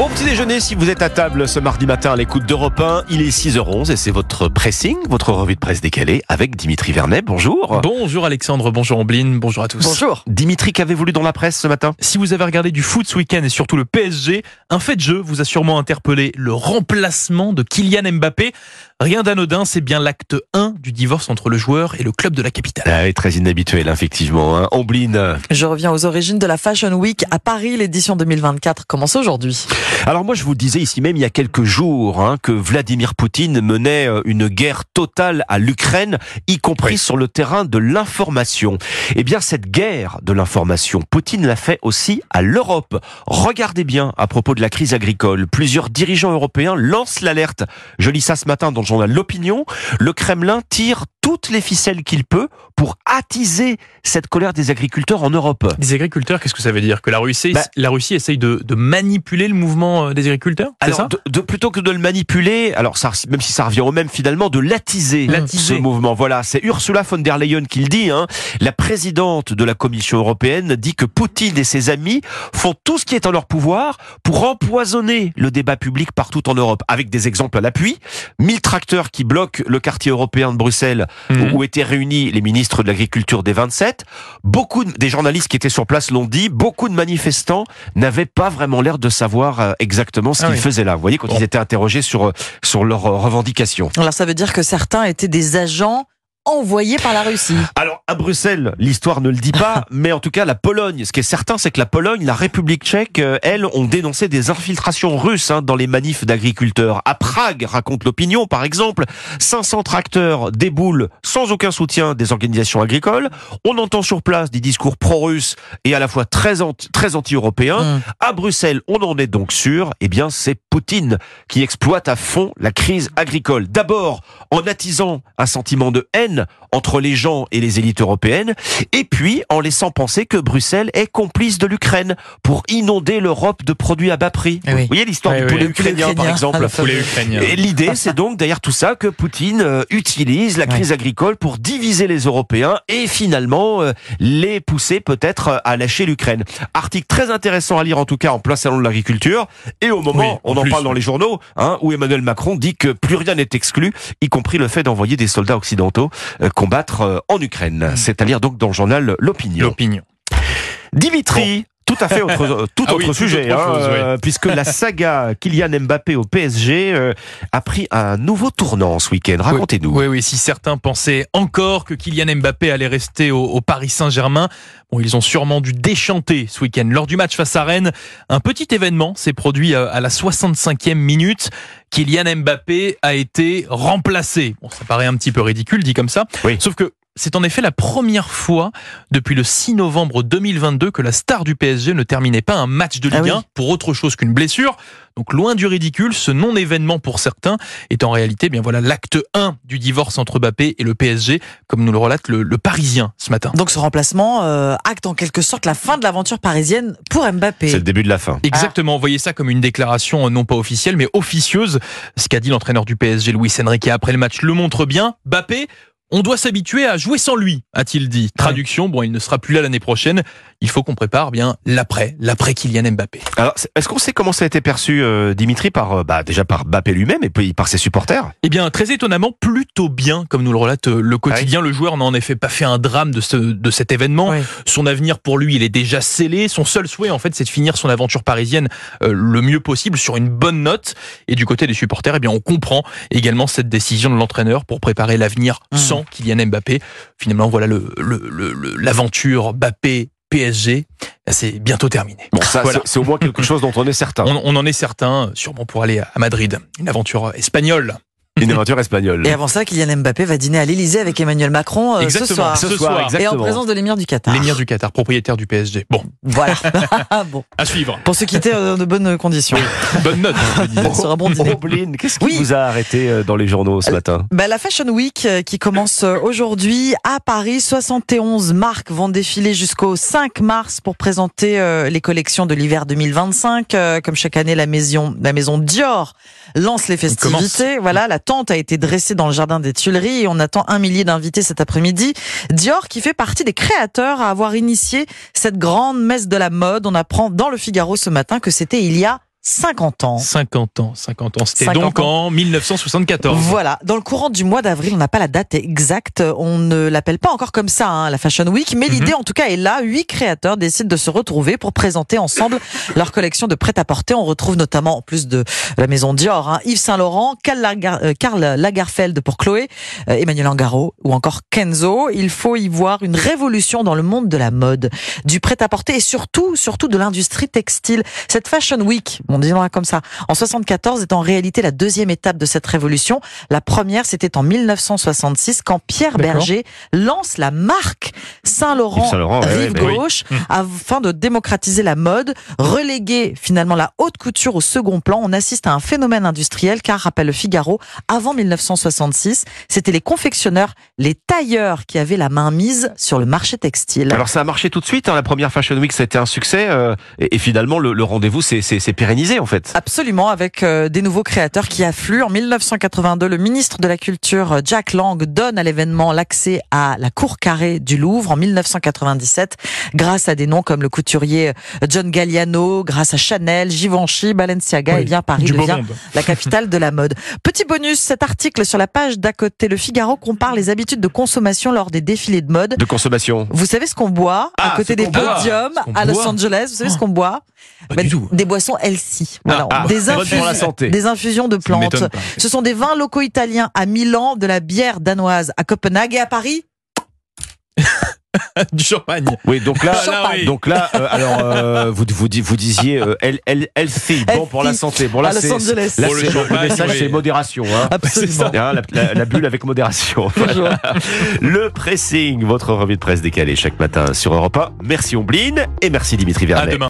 Bon petit déjeuner si vous êtes à table ce mardi matin à l'écoute d'Europe 1. Il est 6h11 et c'est votre pressing, votre revue de presse décalée avec Dimitri Vernet. Bonjour. Bonjour Alexandre, bonjour Ambline, bonjour à tous. Bonjour. Dimitri, qu'avez-vous lu dans la presse ce matin? Si vous avez regardé du foot ce week-end et surtout le PSG, un fait de jeu vous a sûrement interpellé le remplacement de Kylian Mbappé. Rien d'anodin, c'est bien l'acte 1 du divorce entre le joueur et le club de la capitale. Ah, très inhabituel, effectivement. Hein. Ambline. Je reviens aux origines de la Fashion Week à Paris. L'édition 2024 commence aujourd'hui. Alors moi, je vous disais ici même il y a quelques jours hein, que Vladimir Poutine menait euh, une guerre totale à l'Ukraine, y compris sur le terrain de l'information. Eh bien, cette guerre de l'information, Poutine l'a fait aussi à l'Europe. Regardez bien à propos de la crise agricole. Plusieurs dirigeants européens lancent l'alerte. Je lis ça ce matin dans le journal L'Opinion. Le Kremlin tire toutes les ficelles qu'il peut pour attiser cette colère des agriculteurs en Europe. Des agriculteurs, qu'est-ce que ça veut dire? Que la Russie, bah, la Russie essaye de, de, manipuler le mouvement euh, des agriculteurs? Alors, ça? de, plutôt que de le manipuler, alors ça, même si ça revient au même finalement, de l'attiser, ce mouvement. Voilà, c'est Ursula von der Leyen qui le dit. Hein. La présidente de la Commission européenne dit que Poutine et ses amis font tout ce qui est en leur pouvoir pour empoisonner le débat public partout en Europe, avec des exemples à l'appui. 1000 tracteurs qui bloquent le quartier européen de Bruxelles Mhm. où étaient réunis les ministres de l'Agriculture des 27. Beaucoup des journalistes qui étaient sur place l'ont dit, beaucoup de manifestants n'avaient pas vraiment l'air de savoir euh, exactement ce ah qu'ils faisaient là. Vous voyez, quand ils étaient interrogés sur, euh, sur leurs revendications. Alors ça veut dire que certains étaient des agents envoyé par la Russie. Alors à Bruxelles, l'histoire ne le dit pas, mais en tout cas la Pologne, ce qui est certain, c'est que la Pologne, la République tchèque, euh, elles ont dénoncé des infiltrations russes hein, dans les manifs d'agriculteurs. À Prague, raconte l'opinion, par exemple, 500 tracteurs déboulent sans aucun soutien des organisations agricoles. On entend sur place des discours pro-russes et à la fois très anti, très anti-européens. Hum. À Bruxelles, on en est donc sûr. Eh bien, c'est Poutine qui exploite à fond la crise agricole. D'abord en attisant un sentiment de haine entre les gens et les élites européennes, et puis en laissant penser que Bruxelles est complice de l'Ukraine pour inonder l'Europe de produits à bas prix. Eh Vous voyez l'histoire du poulet ukrainien, par exemple. Et l'idée, c'est donc derrière tout ça que Poutine euh, utilise la crise agricole pour diviser les Européens et finalement euh, les pousser peut-être à lâcher l'Ukraine. Article très intéressant à lire en tout cas en plein salon de l'agriculture. Et au moment, on en parle dans les journaux, hein, où Emmanuel Macron dit que plus rien n'est exclu, y compris le fait d'envoyer des soldats occidentaux euh, combattre euh, en Ukraine. Mm. C'est à lire donc dans le journal L'Opinion. L'Opinion. Dimitri. Tout à fait autre, euh, tout ah autre sujet, hein, puisque la saga Kylian Mbappé au PSG a pris un nouveau tournant ce week-end. Racontez-nous. Oui, oui, si certains pensaient encore que Kylian Mbappé allait rester au, au Paris Saint-Germain, bon, ils ont sûrement dû déchanter ce week-end. Lors du match face à Rennes, un petit événement s'est produit à la 65e minute. Kylian Mbappé a été remplacé. Bon, ça paraît un petit peu ridicule dit comme ça. Sauf que c'est en effet la première fois depuis le 6 novembre 2022 que la star du PSG ne terminait pas un match de ah Ligue 1 pour autre chose qu'une blessure. Donc loin du ridicule, ce non-événement pour certains est en réalité bien voilà l'acte 1 du divorce entre Mbappé et le PSG, comme nous le relate le, Parisien ce matin. Donc ce remplacement euh, acte en quelque sorte la fin de l'aventure parisienne pour Mbappé. C'est le début de la fin. Exactement, voyez ça comme une déclaration euh, non pas officielle mais officieuse. Ce qu'a dit l'entraîneur du PSG, Luis Enrique, après le match le montre bien. Mbappé on doit s'habituer à jouer sans lui, a-t-il dit. Traduction, bon, il ne sera plus là l'année prochaine. Il faut qu'on prépare bien l'après, l'après Kylian Mbappé. Alors, est-ce qu'on sait comment ça a été perçu, euh, Dimitri, par euh, bah, déjà par Mbappé lui-même et puis par ses supporters? Eh bien, très étonnamment, plutôt bien, comme nous le relate euh, le quotidien. Le joueur n'a en effet pas fait un drame de, ce, de cet événement. Son avenir pour lui, il est déjà scellé. Son seul souhait, en fait, c'est de finir son aventure parisienne le mieux possible sur une bonne note. Et du côté des supporters, eh bien, on comprend également cette décision de l'entraîneur pour préparer l'avenir mmh. sans Kylian Mbappé. Finalement, voilà l'aventure le, le, Mbappé PSG, c'est bientôt terminé. Bon, ça, c'est au moins quelque chose dont on est certain. On, on, en est certain, sûrement pour aller à Madrid. Une aventure espagnole. Une aventure espagnole. Et avant ça, Kylian Mbappé va dîner à l'Elysée avec Emmanuel Macron euh, ce soir. Ce soir, Et en présence de l'émir du Qatar. L'émir du Qatar, propriétaire du PSG. Bon. Voilà. bon. À suivre. Pour se quitter euh, dans de bonnes conditions. Bonne note. Sera bon dîner. Qu'est-ce qui vous a arrêté euh, dans les journaux ce matin bah, La Fashion Week qui commence aujourd'hui à Paris. 71 marques vont défiler jusqu'au 5 mars pour présenter les collections de l'hiver 2025. Comme chaque année, la maison, la maison Dior lance les festivités. Voilà, la tente a été dressée dans le jardin des Tuileries et on attend un millier d'invités cet après-midi. Dior qui fait partie des créateurs à avoir initié cette grande messe de la mode. On apprend dans le Figaro ce matin que c'était il y a 50 ans. 50 ans, 50 ans. C'était 50 donc ans. en 1974. Voilà, dans le courant du mois d'avril, on n'a pas la date exacte, on ne l'appelle pas encore comme ça, hein, la Fashion Week, mais Mhm. l'idée en tout cas est là. Huit créateurs décident de se retrouver pour présenter ensemble leur collection de prêt-à-porter. On retrouve notamment, en plus de la maison Dior, hein, Yves Saint Laurent, Karl, Lager- euh, Karl Lagerfeld pour Chloé, euh, Emmanuel Angaro ou encore Kenzo. Il faut y voir une révolution dans le monde de la mode, du prêt-à-porter et surtout, surtout de l'industrie textile. Cette Fashion Week, on dit comme ça, en 74 est en réalité la deuxième étape de cette révolution. La première, c'était en 1966 quand Pierre. Berger lance la marque Saint-Laurent Saint ouais, Rive ouais, bah oui. Gauche Mmh. afin de démocratiser la mode, reléguer finalement la haute couture au second plan. On assiste à un phénomène industriel car, rappelle le Figaro, avant 1966, c'était les confectionneurs, les tailleurs qui avaient la main mise sur le marché textile. Alors ça a marché tout de suite, hein, la première Fashion Week ça a été un succès euh, et, et finalement le, le rendez-vous s'est s'est- en fait. Absolument, avec euh, des nouveaux créateurs qui affluent. En 1982, le ministre de la Culture, euh, Jack Lang, donne à l'événement l'accès à la cour carrée du Louvre en 1997, grâce à des noms comme le couturier euh, John Galliano, grâce à Chanel, Givenchy, Balenciaga. Oui, et bien Paris devient monde. la capitale de la mode. Petit bonus, cet article sur la page d'à côté, le Figaro compare les habitudes de consommation lors des défilés de mode. De consommation. Vous savez ce qu'on boit? Ah, à côté ce des podiums à Los. Angeles Vous savez ce Oh. qu'on boit? Bah, du tout. Des boissons Voilà. Ah, des, infusions, pour la santé. des infusions de plantes. Ce sont des vins locaux italiens à Milan, de la bière danoise à Copenhague et à Paris. du champagne. Oui, donc là, Là, oui. donc là, euh, alors euh, vous vous di- vous disiez euh, health- health- healthy, bon pour la santé. Bon là c'est le c'est- le, champagne, message oui. c'est modération. Hein. Absolument. Hein, la, la- la bulle avec modération. Le pressing, votre revue de presse décalée chaque matin sur Europe 1. Merci Ombline et merci Dimitri À Vernet. demain.